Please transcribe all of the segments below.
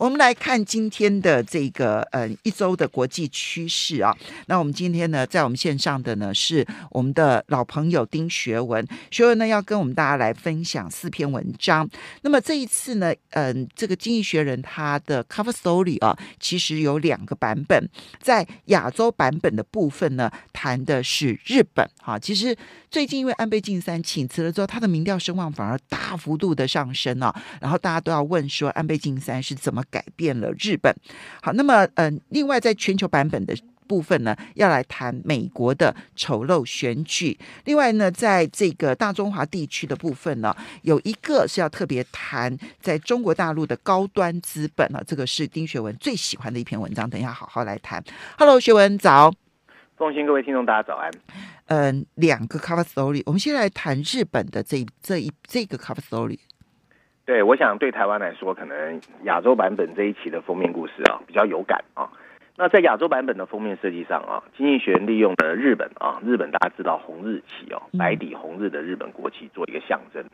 我们来看今天的这个呃一周的国际趋势啊。那我们今天呢，在我们线上的呢是我们的老朋友丁学文，学文呢要跟我们大家来分享四篇文章。那么这一次呢，嗯，这个《经济学人》它的 cover story 啊，其实有两个版本，在亚洲版本的部分呢，谈的是日本哈。其实最近因为安倍晋三请辞了之后，他的民调声望反而大幅度的上升啊，然后大家都要问说，安倍晋三是怎么？改变了日本，好，那么嗯，另外在全球版本的部分呢，要来谈美国的丑陋选举。另外呢，在这个大中华地区的部分呢，有一个是要特别谈在中国大陆的高端资本啊，这个是丁学文最喜欢的一篇文章，等一下好好来谈。Hello，学文早，奉新各位听众大家早安。嗯，两个 cover story，我们先来谈日本的这这一这个 cover story。对，我想对台湾来说，可能亚洲版本这一期的封面故事啊比较有感啊。那在亚洲版本的封面设计上啊，经济学利用了日本啊，日本大家知道红日旗哦，白底红日的日本国旗做一个象征。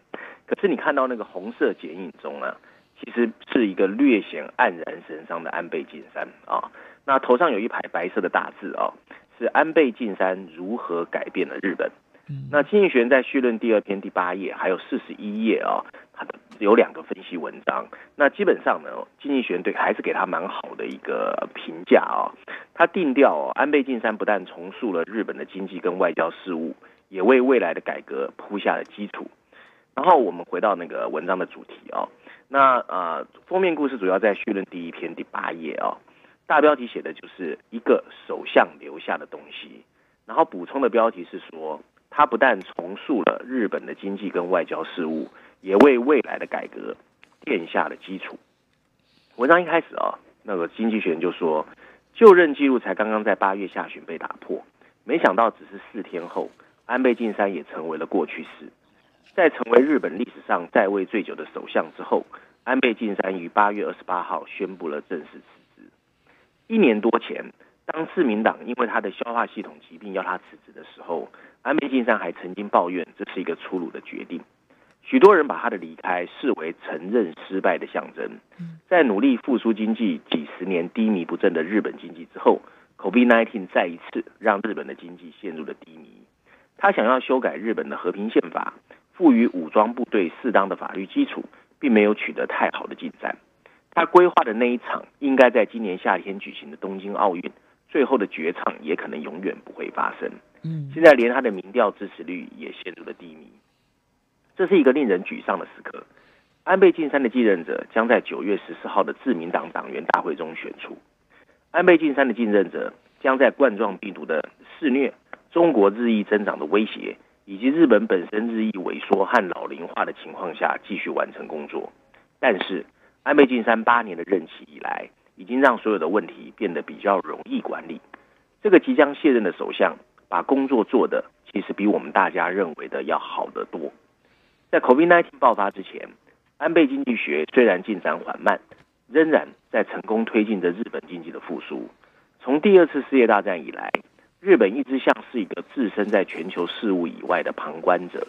可是你看到那个红色剪影中呢，其实是一个略显黯然神伤的安倍晋三啊。那头上有一排白色的大字啊，是安倍晋三如何改变了日本。那经济学在序论第二篇第八页还有四十一页啊，它的有两个分析文章。那基本上呢，经济学对还是给他蛮好的一个评价啊。他定调安倍晋三不但重塑了日本的经济跟外交事务，也为未来的改革铺下了基础。然后我们回到那个文章的主题啊，那呃封面故事主要在序论第一篇第八页啊，大标题写的就是一个首相留下的东西，然后补充的标题是说。他不但重塑了日本的经济跟外交事务，也为未来的改革奠下了基础。文章一开始啊，那个经济学人就说，就任记录才刚刚在八月下旬被打破，没想到只是四天后，安倍晋三也成为了过去式。在成为日本历史上在位最久的首相之后，安倍晋三于八月二十八号宣布了正式辞职。一年多前。当自民党因为他的消化系统疾病要他辞职的时候，安倍晋三还曾经抱怨这是一个粗鲁的决定。许多人把他的离开视为承认失败的象征。在努力复苏经济几十年低迷不振的日本经济之后，COVID-19 再一次让日本的经济陷入了低迷。他想要修改日本的和平宪法，赋予武装部队适当的法律基础，并没有取得太好的进展。他规划的那一场应该在今年夏天举行的东京奥运。最后的绝唱也可能永远不会发生。嗯，现在连他的民调支持率也陷入了低迷，这是一个令人沮丧的时刻。安倍晋三的继任者将在九月十四号的自民党党员大会中选出。安倍晋三的继任者将在冠状病毒的肆虐、中国日益增长的威胁以及日本本身日益萎缩和老龄化的情况下继续完成工作。但是，安倍晋三八年的任期以来。已经让所有的问题变得比较容易管理。这个即将卸任的首相，把工作做的其实比我们大家认为的要好得多。在 COVID-19 爆发之前，安倍经济学虽然进展缓慢，仍然在成功推进着日本经济的复苏。从第二次世界大战以来，日本一直像是一个置身在全球事务以外的旁观者。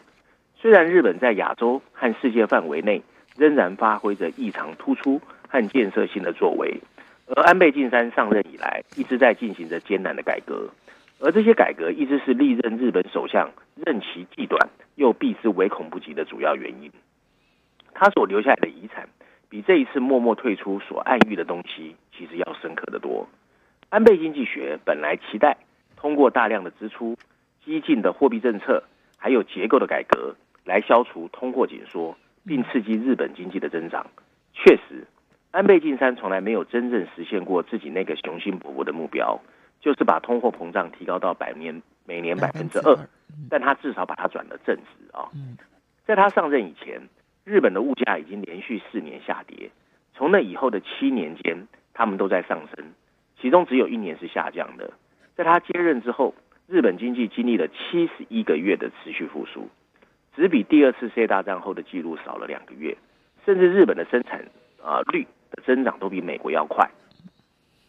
虽然日本在亚洲和世界范围内仍然发挥着异常突出和建设性的作为。而安倍晋三上任以来，一直在进行着艰难的改革，而这些改革一直是历任日本首相任期既短又避之唯恐不及的主要原因。他所留下来的遗产，比这一次默默退出所暗喻的东西，其实要深刻的多。安倍经济学本来期待通过大量的支出、激进的货币政策，还有结构的改革，来消除通货紧缩，并刺激日本经济的增长。确实。安倍晋三从来没有真正实现过自己那个雄心勃勃的目标，就是把通货膨胀提高到百年每年百分之二，但他至少把它转了正值啊。在他上任以前，日本的物价已经连续四年下跌，从那以后的七年间，他们都在上升，其中只有一年是下降的。在他接任之后，日本经济经历了七十一个月的持续复苏，只比第二次世界大战后的记录少了两个月，甚至日本的生产啊率。的增长都比美国要快。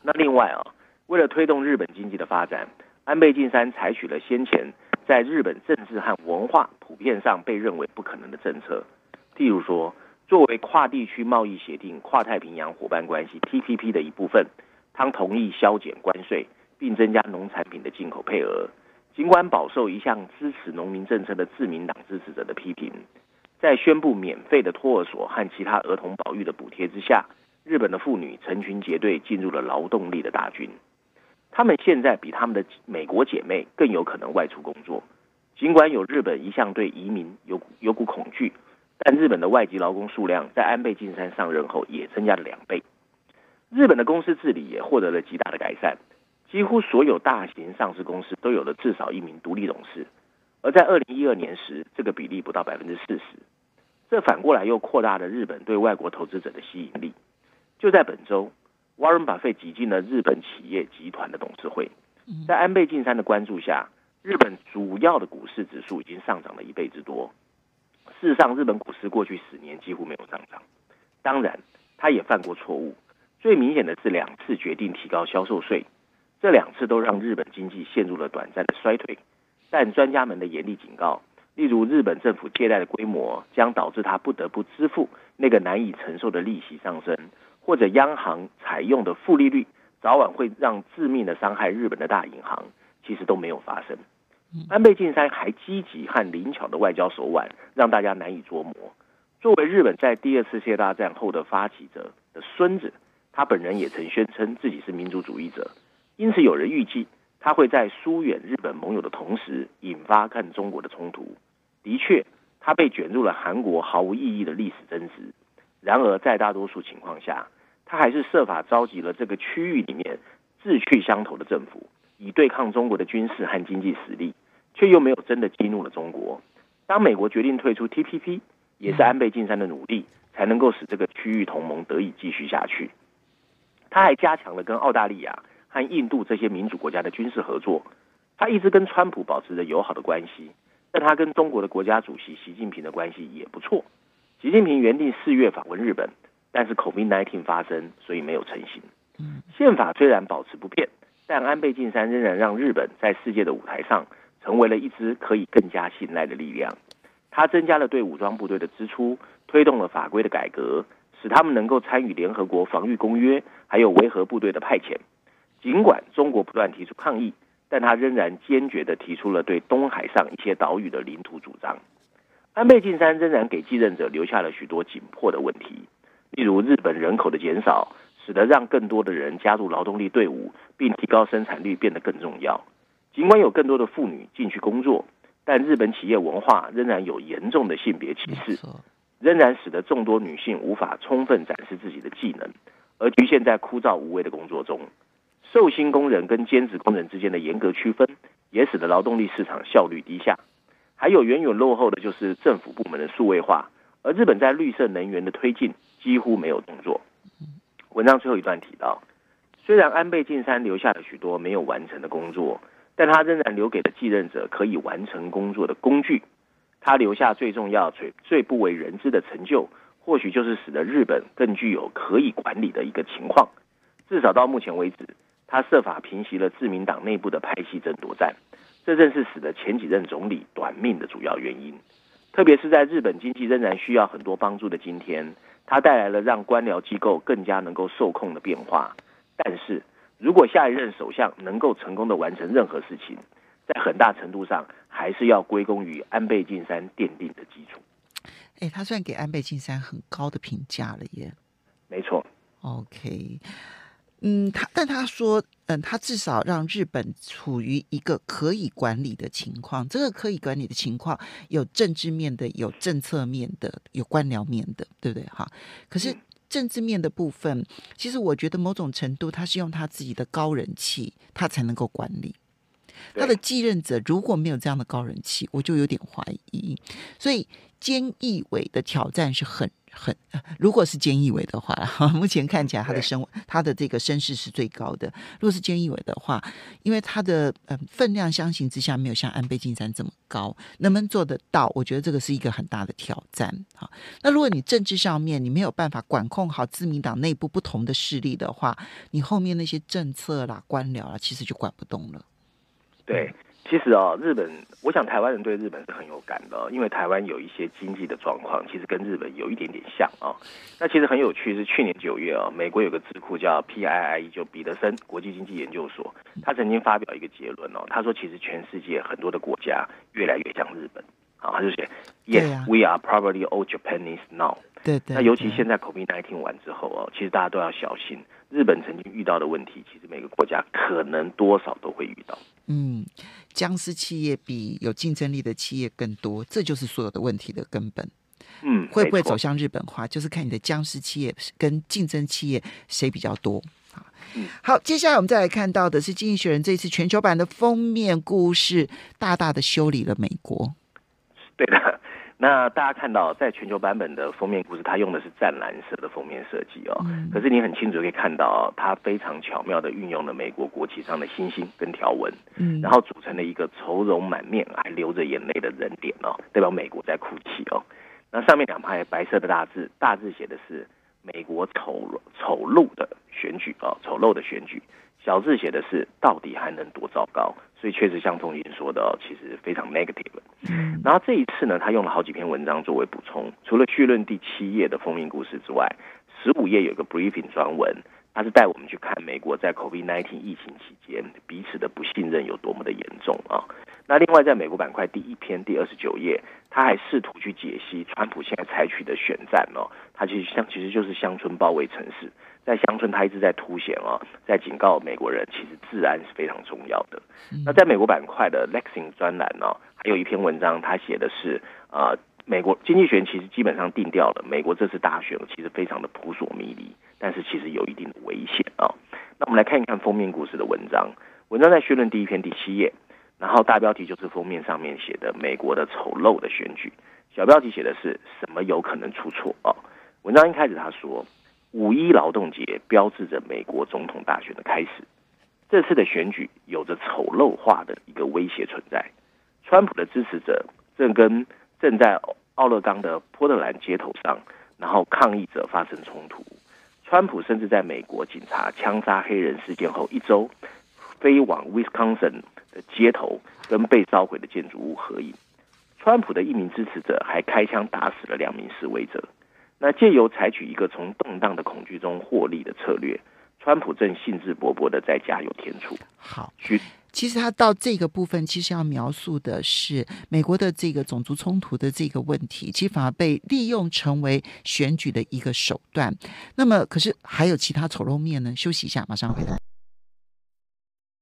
那另外啊，为了推动日本经济的发展，安倍晋三采取了先前在日本政治和文化普遍上被认为不可能的政策，譬如说作为跨地区贸易协定、跨太平洋伙伴关系 （TPP） 的一部分，他同意削减关税，并增加农产品的进口配额。尽管饱受一向支持农民政策的自民党支持者的批评，在宣布免费的托儿所和其他儿童保育的补贴之下，日本的妇女成群结队进入了劳动力的大军。他们现在比他们的美国姐妹更有可能外出工作。尽管有日本一向对移民有有股恐惧，但日本的外籍劳工数量在安倍晋三上任后也增加了两倍。日本的公司治理也获得了极大的改善。几乎所有大型上市公司都有了至少一名独立董事，而在二零一二年时，这个比例不到百分之四十。这反过来又扩大了日本对外国投资者的吸引力。就在本周，Warren Buffett 挤进了日本企业集团的董事会。在安倍晋三的关注下，日本主要的股市指数已经上涨了一倍之多。事实上，日本股市过去十年几乎没有上涨。当然，他也犯过错误。最明显的是两次决定提高销售税。这两次都让日本经济陷入了短暂的衰退，但专家们的严厉警告，例如日本政府借贷的规模将导致他不得不支付那个难以承受的利息上升，或者央行采用的负利率早晚会让致命的伤害日本的大银行，其实都没有发生。安倍晋三还积极和灵巧的外交手腕，让大家难以捉摸。作为日本在第二次世界大战后的发起者的孙子，他本人也曾宣称自己是民族主义者。因此，有人预计他会在疏远日本盟友的同时，引发跟中国的冲突。的确，他被卷入了韩国毫无意义的历史争执。然而，在大多数情况下，他还是设法召集了这个区域里面志趣相投的政府，以对抗中国的军事和经济实力，却又没有真的激怒了中国。当美国决定退出 TPP，也是安倍晋三的努力，才能够使这个区域同盟得以继续下去。他还加强了跟澳大利亚。和印度这些民主国家的军事合作，他一直跟川普保持着友好的关系，但他跟中国的国家主席习近平的关系也不错。习近平原定四月访问日本，但是 COVID-19 发生，所以没有成型。宪法虽然保持不变，但安倍晋三仍然让日本在世界的舞台上成为了一支可以更加信赖的力量。他增加了对武装部队的支出，推动了法规的改革，使他们能够参与联合国防御公约，还有维和部队的派遣。尽管中国不断提出抗议，但他仍然坚决的提出了对东海上一些岛屿的领土主张。安倍晋三仍然给继任者留下了许多紧迫的问题，例如日本人口的减少，使得让更多的人加入劳动力队伍，并提高生产率变得更重要。尽管有更多的妇女进去工作，但日本企业文化仍然有严重的性别歧视，仍然使得众多女性无法充分展示自己的技能，而局限在枯燥无味的工作中。寿星工人跟兼职工人之间的严格区分，也使得劳动力市场效率低下。还有远远落后的就是政府部门的数位化，而日本在绿色能源的推进几乎没有动作。文章最后一段提到，虽然安倍晋三留下了许多没有完成的工作，但他仍然留给了继任者可以完成工作的工具。他留下最重要、最最不为人知的成就，或许就是使得日本更具有可以管理的一个情况。至少到目前为止。他设法平息了自民党内部的派系争夺战，这正是使得前几任总理短命的主要原因。特别是在日本经济仍然需要很多帮助的今天，他带来了让官僚机构更加能够受控的变化。但是如果下一任首相能够成功的完成任何事情，在很大程度上还是要归功于安倍晋三奠定的基础。哎，他算给安倍晋三很高的评价了耶。没错。OK。嗯，他但他说，嗯，他至少让日本处于一个可以管理的情况。这个可以管理的情况，有政治面的，有政策面的，有官僚面的，对不对？哈。可是政治面的部分，其实我觉得某种程度，他是用他自己的高人气，他才能够管理。他的继任者如果没有这样的高人气，我就有点怀疑。所以，菅义伟的挑战是很。很，如果是菅义伟的话，目前看起来他的声他的这个身世是最高的。如果是菅义伟的话，因为他的呃分量相形之下没有像安倍晋三这么高，能不能做得到？我觉得这个是一个很大的挑战。好，那如果你政治上面你没有办法管控好自民党内部不同的势力的话，你后面那些政策啦、官僚啦，其实就管不动了。对。其实啊，日本，我想台湾人对日本是很有感的，因为台湾有一些经济的状况，其实跟日本有一点点像啊。那其实很有趣，是去年九月啊，美国有个智库叫 PII，就彼得森国际经济研究所，他曾经发表一个结论哦，他说其实全世界很多的国家越来越像日本啊，他就写，Yes，we are probably all Japanese now。对对。那尤其现在 COVID-19 完之后哦，其实大家都要小心，日本曾经遇到的问题，其实每个国家可能多少都会遇到。嗯。僵尸企业比有竞争力的企业更多，这就是所有的问题的根本。嗯，会不会走向日本化，就是看你的僵尸企业跟竞争企业谁比较多啊？好，接下来我们再来看到的是《经济学人》这次全球版的封面故事，大大的修理了美国。对的。那大家看到，在全球版本的封面故事，它用的是湛蓝色的封面设计哦。可是你很清楚可以看到，它非常巧妙的运用了美国国旗上的星星跟条纹，嗯，然后组成了一个愁容满面还流着眼泪的人脸哦，代表美国在哭泣哦。那上面两排白色的大字，大字写的是美国丑丑陋的选举哦，丑陋的选举。小字写的是到底还能多糟糕？所以确实像凤英说的，其实非常 negative。嗯，然后这一次呢，他用了好几篇文章作为补充，除了序论第七页的封面故事之外，十五页有个 briefing 专文，他是带我们去看美国在 COVID-19 疫情期间彼此的不信任有多么的严重啊。那另外在美国板块第一篇第二十九页，他还试图去解析川普现在采取的选战哦，他其实像其实就是乡村包围城市。在乡村，他一直在凸显啊，在警告美国人，其实治安是非常重要的。那在美国板块的 Lexing 专栏呢，还有一篇文章，他写的是啊，美国经济学其实基本上定调了，美国这次大选其实非常的扑朔迷离，但是其实有一定的危险啊。那我们来看一看封面故事的文章，文章在序论第一篇第七页，然后大标题就是封面上面写的美国的丑陋的选举，小标题写的是什么有可能出错啊？文章一开始他说。五一劳动节标志着美国总统大选的开始。这次的选举有着丑陋化的一个威胁存在。川普的支持者正跟正在奥勒冈的波特兰街头上，然后抗议者发生冲突。川普甚至在美国警察枪杀黑人事件后一周，飞往 Wisconsin 的街头跟被烧毁的建筑物合影。川普的一名支持者还开枪打死了两名示威者。那借由采取一个从动荡的恐惧中获利的策略，川普正兴致勃勃的在加油添醋。好，其实他到这个部分，其实要描述的是美国的这个种族冲突的这个问题，其实反而被利用成为选举的一个手段。那么，可是还有其他丑陋面呢？休息一下，马上回来。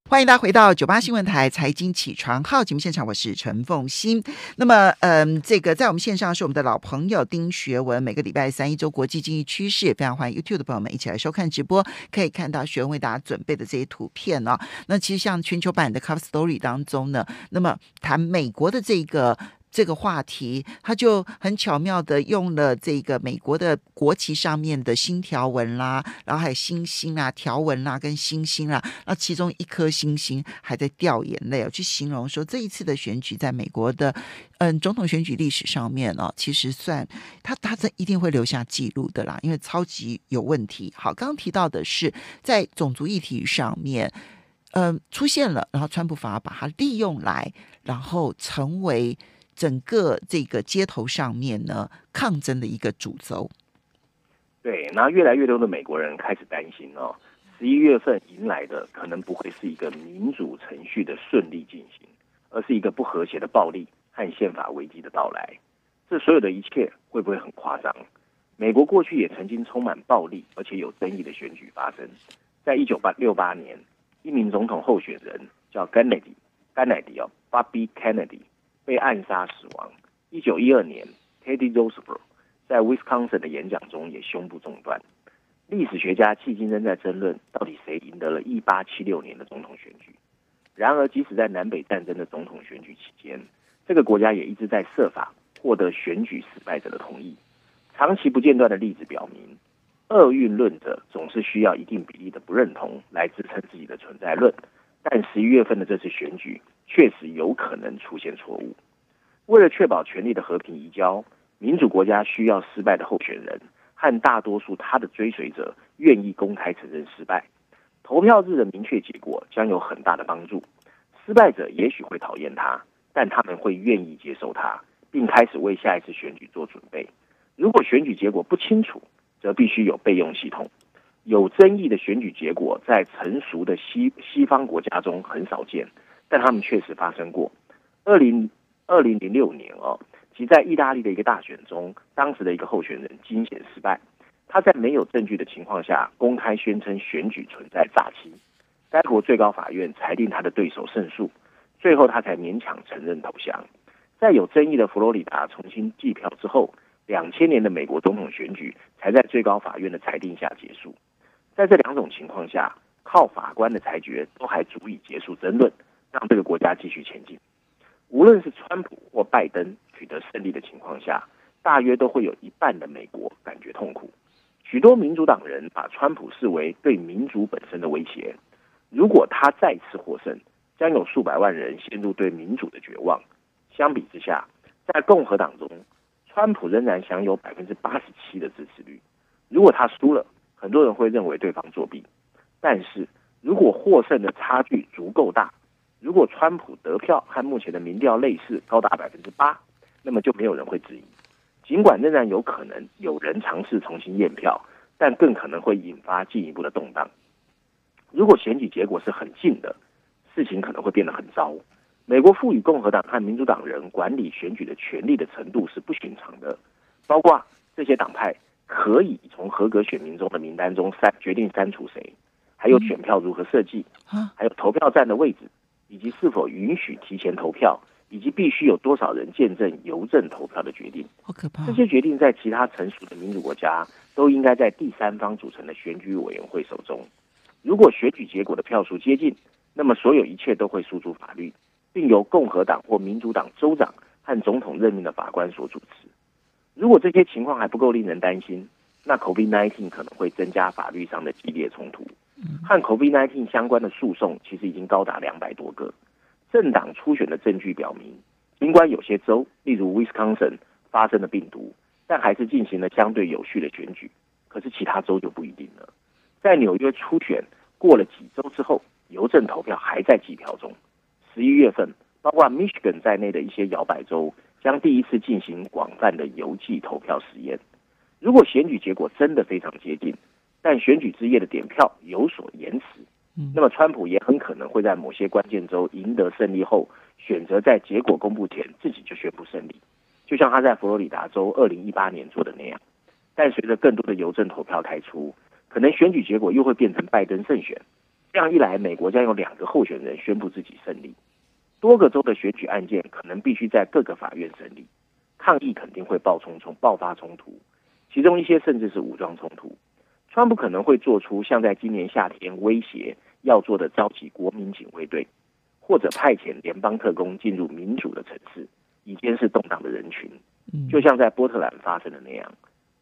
欢迎大家回到九八新闻台财经起床号节目现场，我是陈凤欣。那么，嗯，这个在我们线上是我们的老朋友丁学文。每个礼拜三一周国际经济趋势，非常欢迎 YouTube 的朋友们一起来收看直播，可以看到学文为大家准备的这些图片哦。那其实像全球版的 Cover Story 当中呢，那么谈美国的这个。这个话题，他就很巧妙的用了这个美国的国旗上面的新条纹啦，然后还有星星啊、条纹啦、跟星星啦，那其中一颗星星还在掉眼泪哦，去形容说这一次的选举在美国的嗯总统选举历史上面哦，其实算他他这一定会留下记录的啦，因为超级有问题。好，刚刚提到的是在种族议题上面，嗯出现了，然后川普反而把它利用来，然后成为。整个这个街头上面呢，抗争的一个主轴。对，那越来越多的美国人开始担心哦，十一月份迎来的可能不会是一个民主程序的顺利进行，而是一个不和谐的暴力和宪法危机的到来。这所有的一切会不会很夸张？美国过去也曾经充满暴力而且有争议的选举发生，在一九八六八年，一名总统候选人叫甘乃迪，甘乃迪哦，Bobby Kennedy。被暗杀死亡。一九一二年，Teddy Roosevelt 在 Wisconsin 的演讲中也胸部中断。历史学家迄今仍在争论，到底谁赢得了一八七六年的总统选举。然而，即使在南北战争的总统选举期间，这个国家也一直在设法获得选举失败者的同意。长期不间断的例子表明，厄运论者总是需要一定比例的不认同来支撑自己的存在论。但十一月份的这次选举。确实有可能出现错误。为了确保权力的和平移交，民主国家需要失败的候选人和大多数他的追随者愿意公开承认失败。投票日的明确结果将有很大的帮助。失败者也许会讨厌他，但他们会愿意接受他，并开始为下一次选举做准备。如果选举结果不清楚，则必须有备用系统。有争议的选举结果在成熟的西西方国家中很少见，但他们确实发生过。二零二零零六年哦，即在意大利的一个大选中，当时的一个候选人惊险失败。他在没有证据的情况下公开宣称选举存在诈欺，该国最高法院裁定他的对手胜诉，最后他才勉强承认投降。在有争议的佛罗里达重新计票之后，两千年的美国总统选举才在最高法院的裁定下结束。在这两种情况下，靠法官的裁决都还足以结束争论，让这个国家继续前进。无论是川普或拜登取得胜利的情况下，大约都会有一半的美国感觉痛苦。许多民主党人把川普视为对民主本身的威胁。如果他再次获胜，将有数百万人陷入对民主的绝望。相比之下，在共和党中，川普仍然享有百分之八十七的支持率。如果他输了，很多人会认为对方作弊，但是如果获胜的差距足够大，如果川普得票和目前的民调类似，高达百分之八，那么就没有人会质疑。尽管仍然有可能有人尝试重新验票，但更可能会引发进一步的动荡。如果选举结果是很近的，事情可能会变得很糟。美国赋予共和党和民主党人管理选举的权利的程度是不寻常的，包括这些党派。可以从合格选民中的名单中删决定删除谁，还有选票如何设计，还有投票站的位置，以及是否允许提前投票，以及必须有多少人见证邮政投票的决定。好可怕！这些决定在其他成熟的民主国家都应该在第三方组成的选举委员会手中。如果选举结果的票数接近，那么所有一切都会诉诸法律，并由共和党或民主党州长和总统任命的法官所主持。如果这些情况还不够令人担心，那 COVID-19 可能会增加法律上的激烈冲突。和 COVID-19 相关的诉讼其实已经高达两百多个。政党初选的证据表明，尽管有些州，例如 Wisconsin 发生了病毒，但还是进行了相对有序的选举。可是其他州就不一定了。在纽约初选过了几周之后，邮政投票还在计票中。十一月份，包括 Michigan 在内的一些摇摆州。将第一次进行广泛的邮寄投票实验。如果选举结果真的非常接近，但选举之夜的点票有所延迟，那么川普也很可能会在某些关键州赢得胜利后，选择在结果公布前自己就宣布胜利，就像他在佛罗里达州二零一八年做的那样。但随着更多的邮政投票开出，可能选举结果又会变成拜登胜选。这样一来，美国将有两个候选人宣布自己胜利。多个州的选举案件可能必须在各个法院审理，抗议肯定会爆冲冲爆发冲突，其中一些甚至是武装冲突。川普可能会做出像在今年夏天威胁要做的召集国民警卫队，或者派遣联邦特工进入民主的城市，以监视动荡的人群，就像在波特兰发生的那样。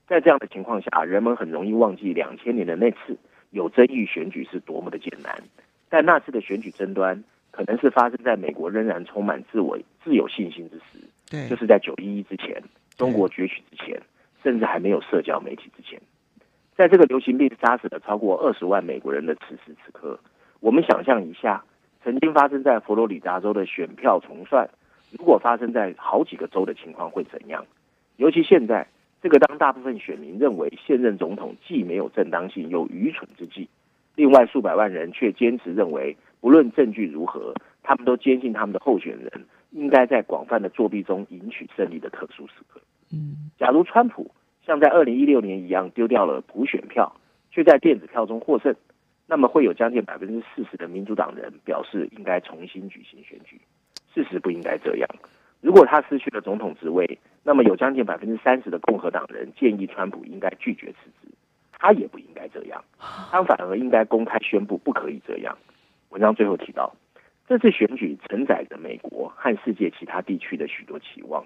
在这样的情况下，人们很容易忘记两千年的那次有争议选举是多么的艰难，但那次的选举争端。可能是发生在美国仍然充满自我自有信心之时，对，就是在九一一之前，中国崛起之前，甚至还没有社交媒体之前，在这个流行病杀死了超过二十万美国人的此时此刻，我们想象一下，曾经发生在佛罗里达州的选票重算，如果发生在好几个州的情况会怎样？尤其现在这个当大部分选民认为现任总统既没有正当性又愚蠢之际，另外数百万人却坚持认为。不论证据如何，他们都坚信他们的候选人应该在广泛的作弊中赢取胜利的特殊时刻。嗯，假如川普像在二零一六年一样丢掉了普选票，却在电子票中获胜，那么会有将近百分之四十的民主党人表示应该重新举行选举。事实不应该这样。如果他失去了总统职位，那么有将近百分之三十的共和党人建议川普应该拒绝辞职。他也不应该这样，他反而应该公开宣布不可以这样。文章最后提到，这次选举承载着美国和世界其他地区的许多期望。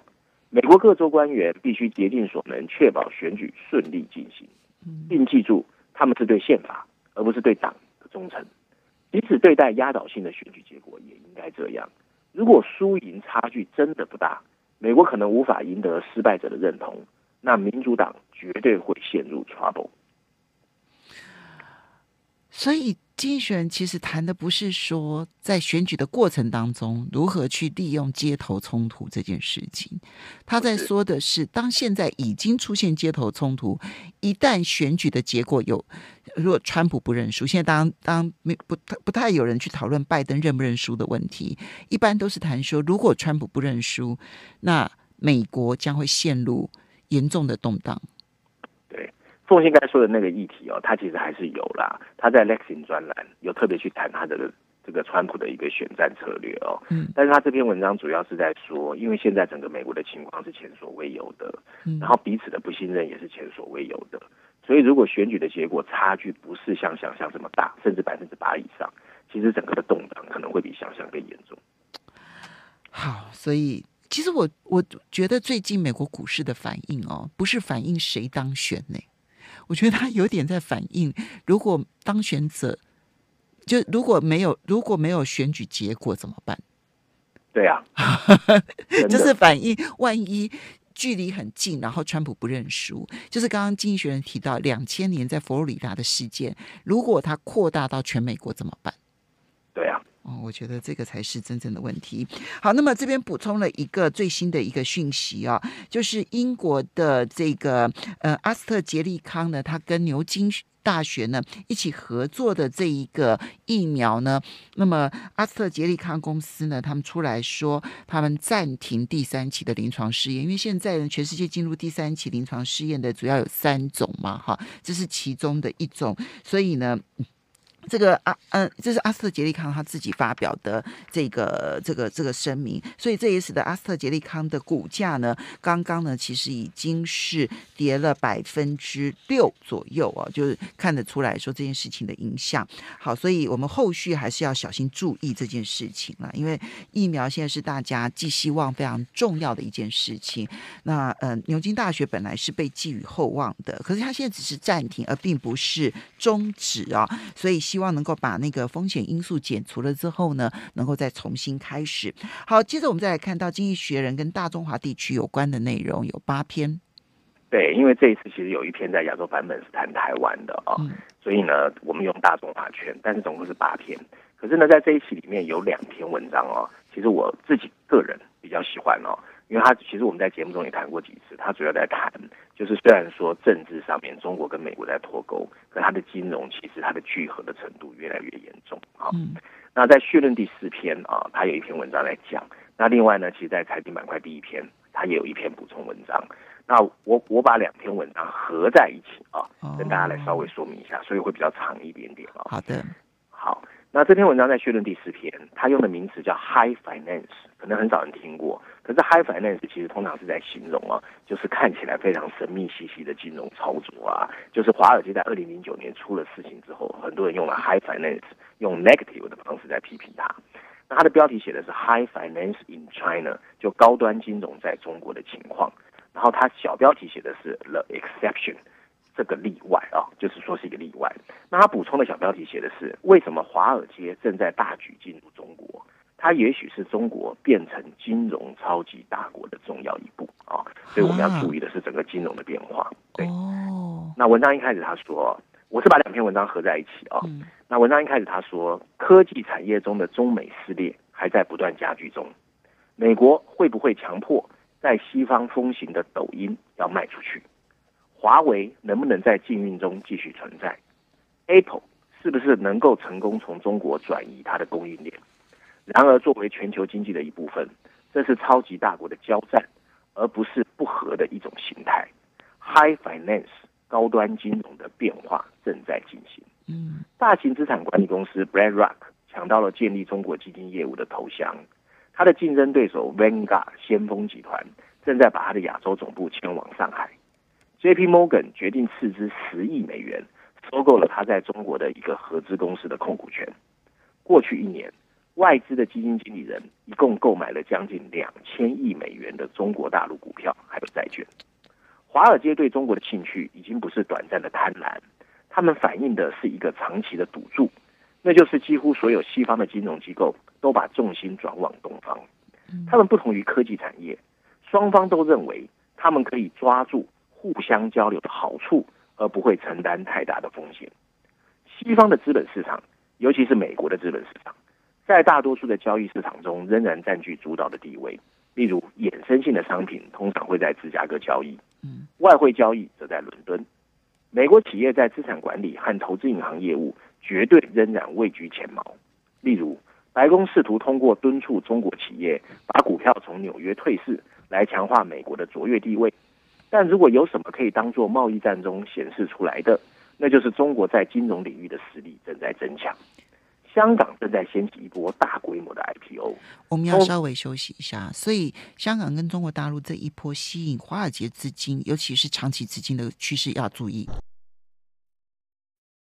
美国各州官员必须竭尽所能确保选举顺利进行，并记住他们是对宪法而不是对党的忠诚。即使对待压倒性的选举结果，也应该这样。如果输赢差距真的不大，美国可能无法赢得失败者的认同，那民主党绝对会陷入 trouble。所以。经济学人其实谈的不是说在选举的过程当中如何去利用街头冲突这件事情，他在说的是，当现在已经出现街头冲突，一旦选举的结果有，如果川普不认输，现在当当没不不太有人去讨论拜登认不认输的问题，一般都是谈说，如果川普不认输，那美国将会陷入严重的动荡。凤信刚才说的那个议题哦，他其实还是有啦。他在 Lexing 专栏有特别去谈他的这个川普的一个选战策略哦。嗯。但是他这篇文章主要是在说，因为现在整个美国的情况是前所未有的，然后彼此的不信任也是前所未有的。所以如果选举的结果差距不是像想象这么大，甚至百分之八以上，其实整个的动荡可能会比想象更严重。好，所以其实我我觉得最近美国股市的反应哦，不是反映谁当选呢？我觉得他有点在反映，如果当选者就如果没有如果没有选举结果怎么办？对啊，就是反映万一距离很近，然后川普不认输，就是刚刚经济学人提到两千年在佛罗里达的事件，如果它扩大到全美国怎么办？哦，我觉得这个才是真正的问题。好，那么这边补充了一个最新的一个讯息啊，就是英国的这个呃阿斯特杰利康呢，他跟牛津大学呢一起合作的这一个疫苗呢，那么阿斯特杰利康公司呢，他们出来说他们暂停第三期的临床试验，因为现在呢全世界进入第三期临床试验的主要有三种嘛，哈，这是其中的一种，所以呢。这个阿嗯，这是阿斯特杰利康他自己发表的这个这个这个声明，所以这也使得阿斯特杰利康的股价呢，刚刚呢其实已经是跌了百分之六左右啊，就是看得出来说这件事情的影响。好，所以我们后续还是要小心注意这件事情了，因为疫苗现在是大家寄希望非常重要的一件事情。那嗯，牛津大学本来是被寄予厚望的，可是它现在只是暂停，而并不是终止啊，所以希。希望能够把那个风险因素减除了之后呢，能够再重新开始。好，接着我们再来看到《经济学人》跟大中华地区有关的内容，有八篇。对，因为这一次其实有一篇在亚洲版本是谈台湾的啊，所以呢，我们用大中华圈，但是总共是八篇。可是呢，在这一期里面有两篇文章哦，其实我自己个人比较喜欢哦。因为他其实我们在节目中也谈过几次，他主要在谈，就是虽然说政治上面中国跟美国在脱钩，可它的金融其实它的聚合的程度越来越严重啊。那在序论第四篇啊，他有一篇文章来讲。那另外呢，其实，在财经板块第一篇，它也有一篇补充文章。那我我把两篇文章合在一起啊，跟大家来稍微说明一下，所以会比较长一点点啊。好的，好。那这篇文章在序论第四篇，它用的名词叫 High Finance，可能很少人听过。可是 High Finance 其实通常是在形容啊，就是看起来非常神秘兮兮的金融操作啊。就是华尔街在二零零九年出了事情之后，很多人用了 High Finance，用 negative 的方式在批评它。那它的标题写的是 High Finance in China，就高端金融在中国的情况。然后它小标题写的是 The Exception。这个例外啊，就是说是一个例外。那他补充的小标题写的是：为什么华尔街正在大举进入中国？它也许是中国变成金融超级大国的重要一步啊。所以我们要注意的是整个金融的变化。对。哦那文章一开始他说，我是把两篇文章合在一起啊。那文章一开始他说，科技产业中的中美撕裂还在不断加剧中。美国会不会强迫在西方风行的抖音要卖出去？华为能不能在禁运中继续存在？Apple 是不是能够成功从中国转移它的供应链？然而，作为全球经济的一部分，这是超级大国的交战，而不是不和的一种形态。High Finance 高端金融的变化正在进行。嗯，大型资产管理公司 BlackRock 抢到了建立中国基金业务的头香，他的竞争对手 Vanguard 先锋集团正在把他的亚洲总部迁往上海。J.P. Morgan 决定斥资十亿美元收购了他在中国的一个合资公司的控股权。过去一年，外资的基金经理人一共购买了将近两千亿美元的中国大陆股票还有债券。华尔街对中国的兴趣已经不是短暂的贪婪，他们反映的是一个长期的赌注，那就是几乎所有西方的金融机构都把重心转往东方。他们不同于科技产业，双方都认为他们可以抓住。互相交流的好处，而不会承担太大的风险。西方的资本市场尤其是美国的资本市场，在大多数的交易市场中仍然占据主导的地位。例如，衍生性的商品通常会在芝加哥交易，嗯，外汇交易则在伦敦。美国企业在资产管理和投资银行业务绝对仍然位居前茅。例如，白宫试图通过敦促中国企业把股票从纽约退市，来强化美国的卓越地位。但如果有什么可以当做贸易战中显示出来的，那就是中国在金融领域的实力正在增强。香港正在掀起一波大规模的 IPO。我们要稍微休息一下，所以香港跟中国大陆这一波吸引华尔街资金，尤其是长期资金的趋势要注意。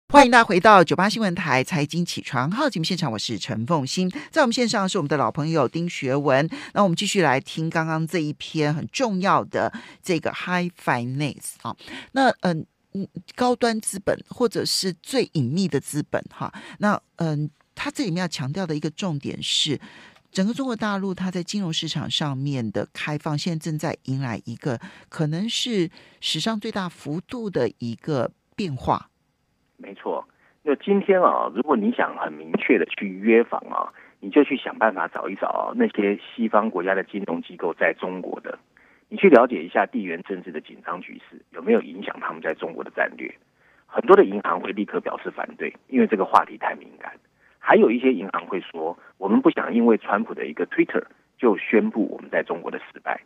欢迎大家回到九八新闻台财经起床号节目现场，我是陈凤欣，在我们线上是我们的老朋友丁学文。那我们继续来听刚刚这一篇很重要的这个 High Finance 啊，那嗯嗯高端资本或者是最隐秘的资本哈，那嗯。他这里面要强调的一个重点是，整个中国大陆它在金融市场上面的开放，现在正在迎来一个可能是史上最大幅度的一个变化。没错，那今天啊，如果你想很明确的去约访啊，你就去想办法找一找那些西方国家的金融机构在中国的，你去了解一下地缘政治的紧张局势有没有影响他们在中国的战略。很多的银行会立刻表示反对，因为这个话题太敏感。还有一些银行会说，我们不想因为川普的一个 Twitter 就宣布我们在中国的失败。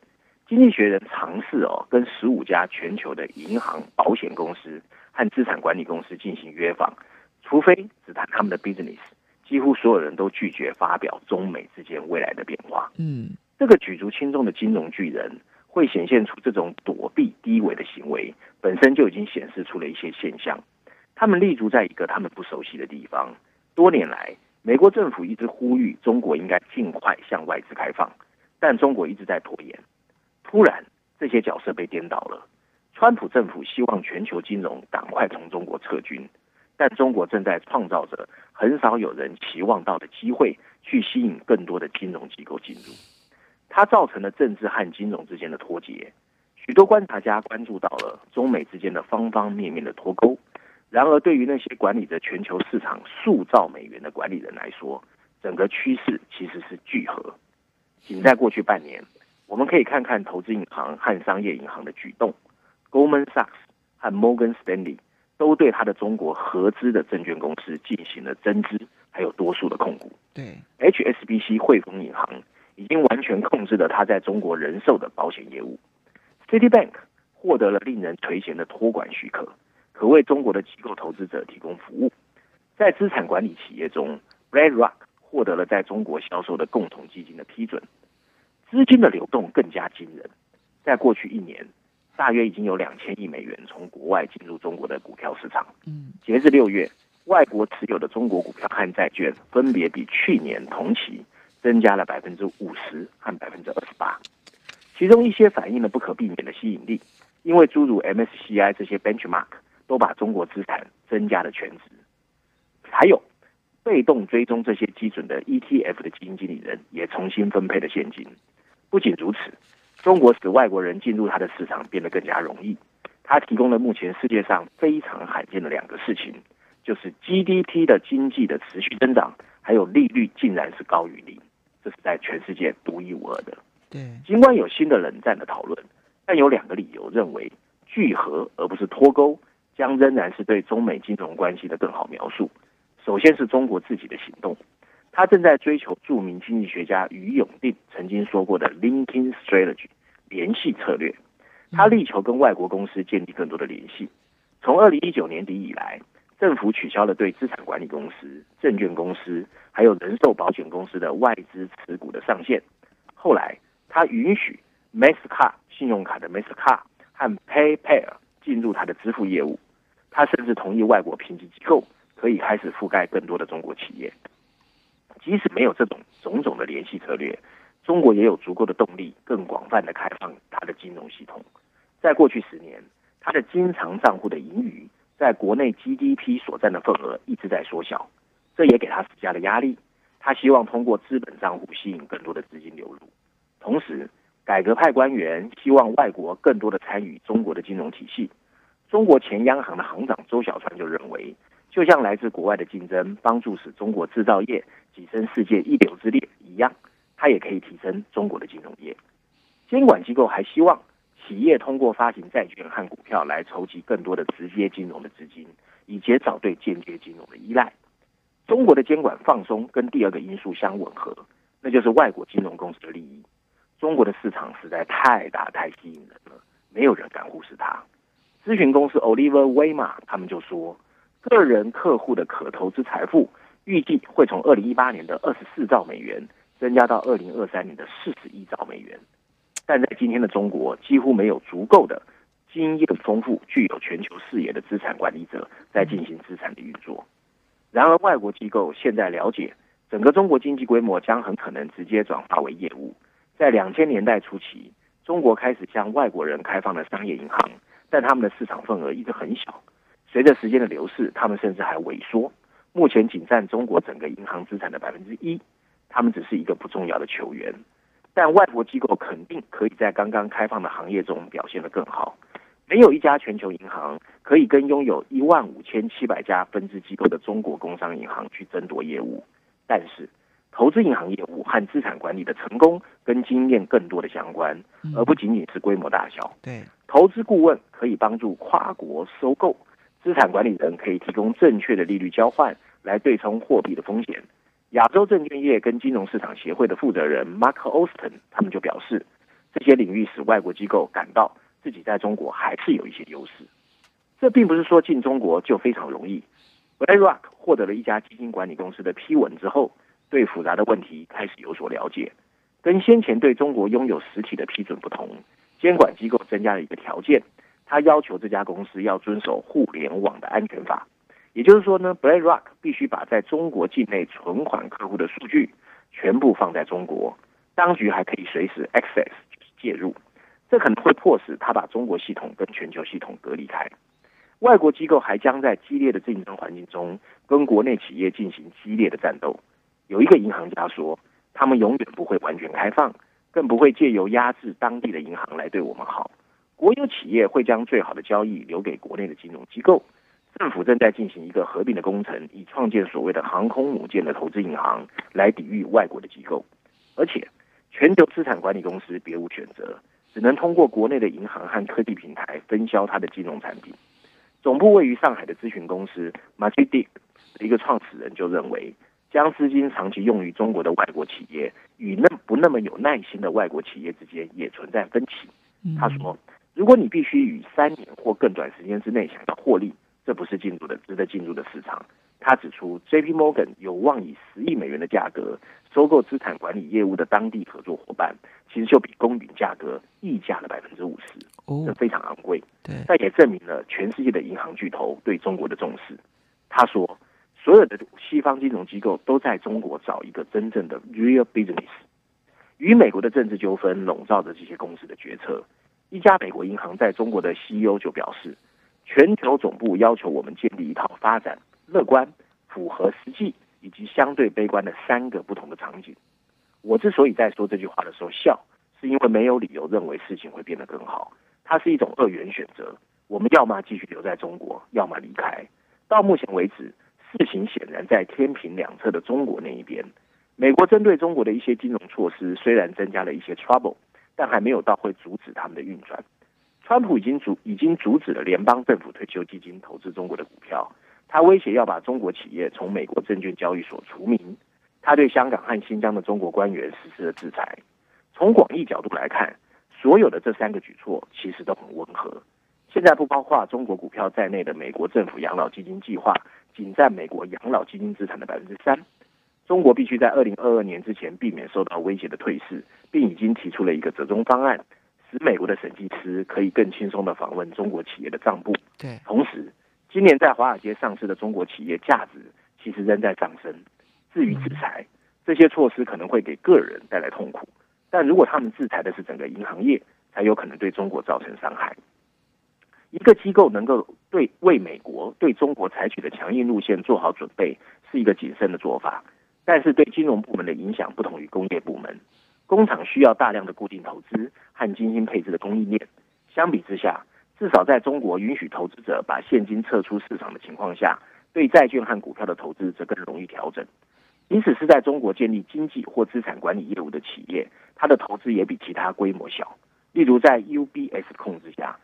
经济学人尝试哦，跟十五家全球的银行、保险公司和资产管理公司进行约访，除非只谈他们的 business，几乎所有人都拒绝发表中美之间未来的变化。嗯，这个举足轻重的金融巨人会显现出这种躲避低维的行为，本身就已经显示出了一些现象。他们立足在一个他们不熟悉的地方。多年来，美国政府一直呼吁中国应该尽快向外资开放，但中国一直在拖延。突然，这些角色被颠倒了。川普政府希望全球金融赶快从中国撤军，但中国正在创造着很少有人期望到的机会，去吸引更多的金融机构进入。它造成了政治和金融之间的脱节。许多观察家关注到了中美之间的方方面面的脱钩。然而，对于那些管理着全球市场数兆美元的管理人来说，整个趋势其实是聚合。仅在过去半年，我们可以看看投资银行和商业银行的举动。Goldman Sachs 和 Morgan Stanley 都对他的中国合资的证券公司进行了增资，还有多数的控股。对，HSBC 汇丰银行已经完全控制了他在中国人寿的保险业务。Citibank 获得了令人垂涎的托管许可。可为中国的机构投资者提供服务，在资产管理企业中，BlackRock 获得了在中国销售的共同基金的批准。资金的流动更加惊人，在过去一年，大约已经有两千亿美元从国外进入中国的股票市场。嗯，截至六月，外国持有的中国股票和债券分别比去年同期增加了百分之五十和百分之二十八，其中一些反映了不可避免的吸引力，因为诸如 MSCI 这些 benchmark。都把中国资产增加了全值，还有被动追踪这些基准的 ETF 的基金经理人也重新分配了现金。不仅如此，中国使外国人进入它的市场变得更加容易。它提供了目前世界上非常罕见的两个事情，就是 GDP 的经济的持续增长，还有利率竟然是高于零，这是在全世界独一无二的。对，尽管有新的冷战的讨论，但有两个理由认为聚合而不是脱钩。将仍然是对中美金融关系的更好描述。首先是中国自己的行动，他正在追求著名经济学家于永定曾经说过的 “linking strategy” 联系策略。他力求跟外国公司建立更多的联系。从二零一九年底以来，政府取消了对资产管理公司、证券公司还有人寿保险公司的外资持股的上限。后来，他允许 m a s t c a r 信用卡的 m a s t c a r 和 PayPal 进入他的支付业务。他甚至同意外国评级机构可以开始覆盖更多的中国企业。即使没有这种种种的联系策略，中国也有足够的动力更广泛的开放它的金融系统。在过去十年，它的经常账户的盈余在国内 GDP 所占的份额一直在缩小，这也给他施加了压力。他希望通过资本账户吸引更多的资金流入。同时，改革派官员希望外国更多的参与中国的金融体系。中国前央行的行长周小川就认为，就像来自国外的竞争帮助使中国制造业跻身世界一流之列一样，它也可以提升中国的金融业。监管机构还希望企业通过发行债券和股票来筹集更多的直接金融的资金，以减少对间接金融的依赖。中国的监管放松跟第二个因素相吻合，那就是外国金融公司的利益。中国的市场实在太大太吸引人了，没有人敢忽视它。咨询公司 Oliver Wyma 他们就说，个人客户的可投资财富预计会从二零一八年的二十四兆美元增加到二零二三年的四十一兆美元。但在今天的中国，几乎没有足够的经验丰富、具有全球视野的资产管理者在进行资产的运作。然而，外国机构现在了解，整个中国经济规模将很可能直接转化为业务。在两千年代初期，中国开始向外国人开放了商业银行，但他们的市场份额一直很小。随着时间的流逝，他们甚至还萎缩，目前仅占中国整个银行资产的百分之一。他们只是一个不重要的球员。但外国机构肯定可以在刚刚开放的行业中表现得更好。没有一家全球银行可以跟拥有一万五千七百家分支机构的中国工商银行去争夺业务。但是，投资银行业务和资产管理的成功跟经验更多的相关，而不仅仅是规模大小。对，投资顾问可以帮助跨国收购，资产管理人可以提供正确的利率交换来对冲货币的风险。亚洲证券业跟金融市场协会的负责人 Mark Austin 他们就表示，这些领域使外国机构感到自己在中国还是有一些优势。这并不是说进中国就非常容易。BlackRock 获得了一家基金管理公司的批文之后，对复杂的问题开始有所了解。跟先前对中国拥有实体的批准不同，监管机构增加了一个条件，他要求这家公司要遵守互联网的安全法。也就是说呢，BlackRock 必须把在中国境内存款客户的数据全部放在中国，当局还可以随时 access 介入，这可能会迫使他把中国系统跟全球系统隔离开。外国机构还将在激烈的竞争环境中跟国内企业进行激烈的战斗。有一个银行家说，他们永远不会完全开放，更不会借由压制当地的银行来对我们好。国有企业会将最好的交易留给国内的金融机构。政府正在进行一个合并的工程，以创建所谓的航空母舰的投资银行，来抵御外国的机构。而且，全球资产管理公司别无选择，只能通过国内的银行和科技平台分销它的金融产品。总部位于上海的咨询公司 m a g i d i c 的一个创始人就认为，将资金长期用于中国的外国企业，与那不那么有耐心的外国企业之间也存在分歧。他说：“如果你必须于三年或更短时间之内想要获利，这不是进入的值得进入的市场。他指出，J.P. Morgan 有望以十亿美元的价格收购资产管理业务的当地合作伙伴，其实就比公允价格溢价了百分之五十，这非常昂贵。对，但也证明了全世界的银行巨头对中国的重视。他说，所有的西方金融机构都在中国找一个真正的 real business。与美国的政治纠纷笼罩着这些公司的决策。一家美国银行在中国的 CEO 就表示。全球总部要求我们建立一套发展乐观、符合实际以及相对悲观的三个不同的场景。我之所以在说这句话的时候笑，是因为没有理由认为事情会变得更好。它是一种二元选择，我们要么继续留在中国，要么离开。到目前为止，事情显然在天平两侧的中国那一边。美国针对中国的一些金融措施虽然增加了一些 trouble，但还没有到会阻止他们的运转。川普已经阻已经阻止了联邦政府退休基金投资中国的股票，他威胁要把中国企业从美国证券交易所除名。他对香港和新疆的中国官员实施了制裁。从广义角度来看，所有的这三个举措其实都很温和。现在不包括中国股票在内的美国政府养老基金计划，仅占美国养老基金资产的百分之三。中国必须在二零二二年之前避免受到威胁的退市，并已经提出了一个折中方案。使美国的审计师可以更轻松的访问中国企业的账簿。对，同时，今年在华尔街上市的中国企业价值其实仍在上升。至于制裁，这些措施可能会给个人带来痛苦，但如果他们制裁的是整个银行业，才有可能对中国造成伤害。一个机构能够对为美国对中国采取的强硬路线做好准备，是一个谨慎的做法。但是对金融部门的影响不同于工业部门。工厂需要大量的固定投资和精心配置的供应链。相比之下，至少在中国允许投资者把现金撤出市场的情况下，对债券和股票的投资则更容易调整。即使是在中国建立经济或资产管理业务的企业，它的投资也比其他规模小。例如，在 UBS 控制下，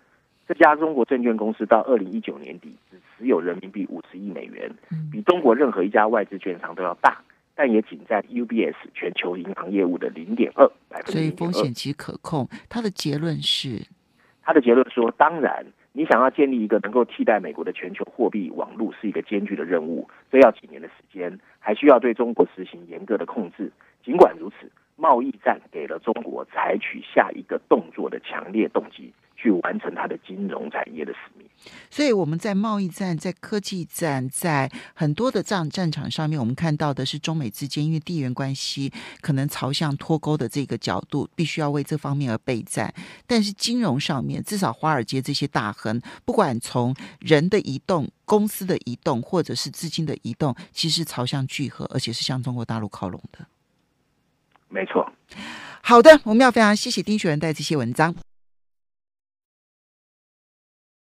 这家中国证券公司到二零一九年底只持有人民币五十亿美元，比中国任何一家外资券商都要大，但也仅占 UBS 全球银行业务的零点二百分之所以风险其实可控。他的结论是，他的结论说，当然。你想要建立一个能够替代美国的全球货币网络是一个艰巨的任务，这要几年的时间，还需要对中国实行严格的控制。尽管如此，贸易战给了中国采取下一个动作的强烈动机。去完成它的金融产业的使命，所以我们在贸易战、在科技战、在很多的战战场上面，我们看到的是中美之间因为地缘关系可能朝向脱钩的这个角度，必须要为这方面而备战。但是金融上面，至少华尔街这些大亨，不管从人的移动、公司的移动，或者是资金的移动，其实朝向聚合，而且是向中国大陆靠拢的。没错。好的，我们要非常谢谢丁学文带这些文章。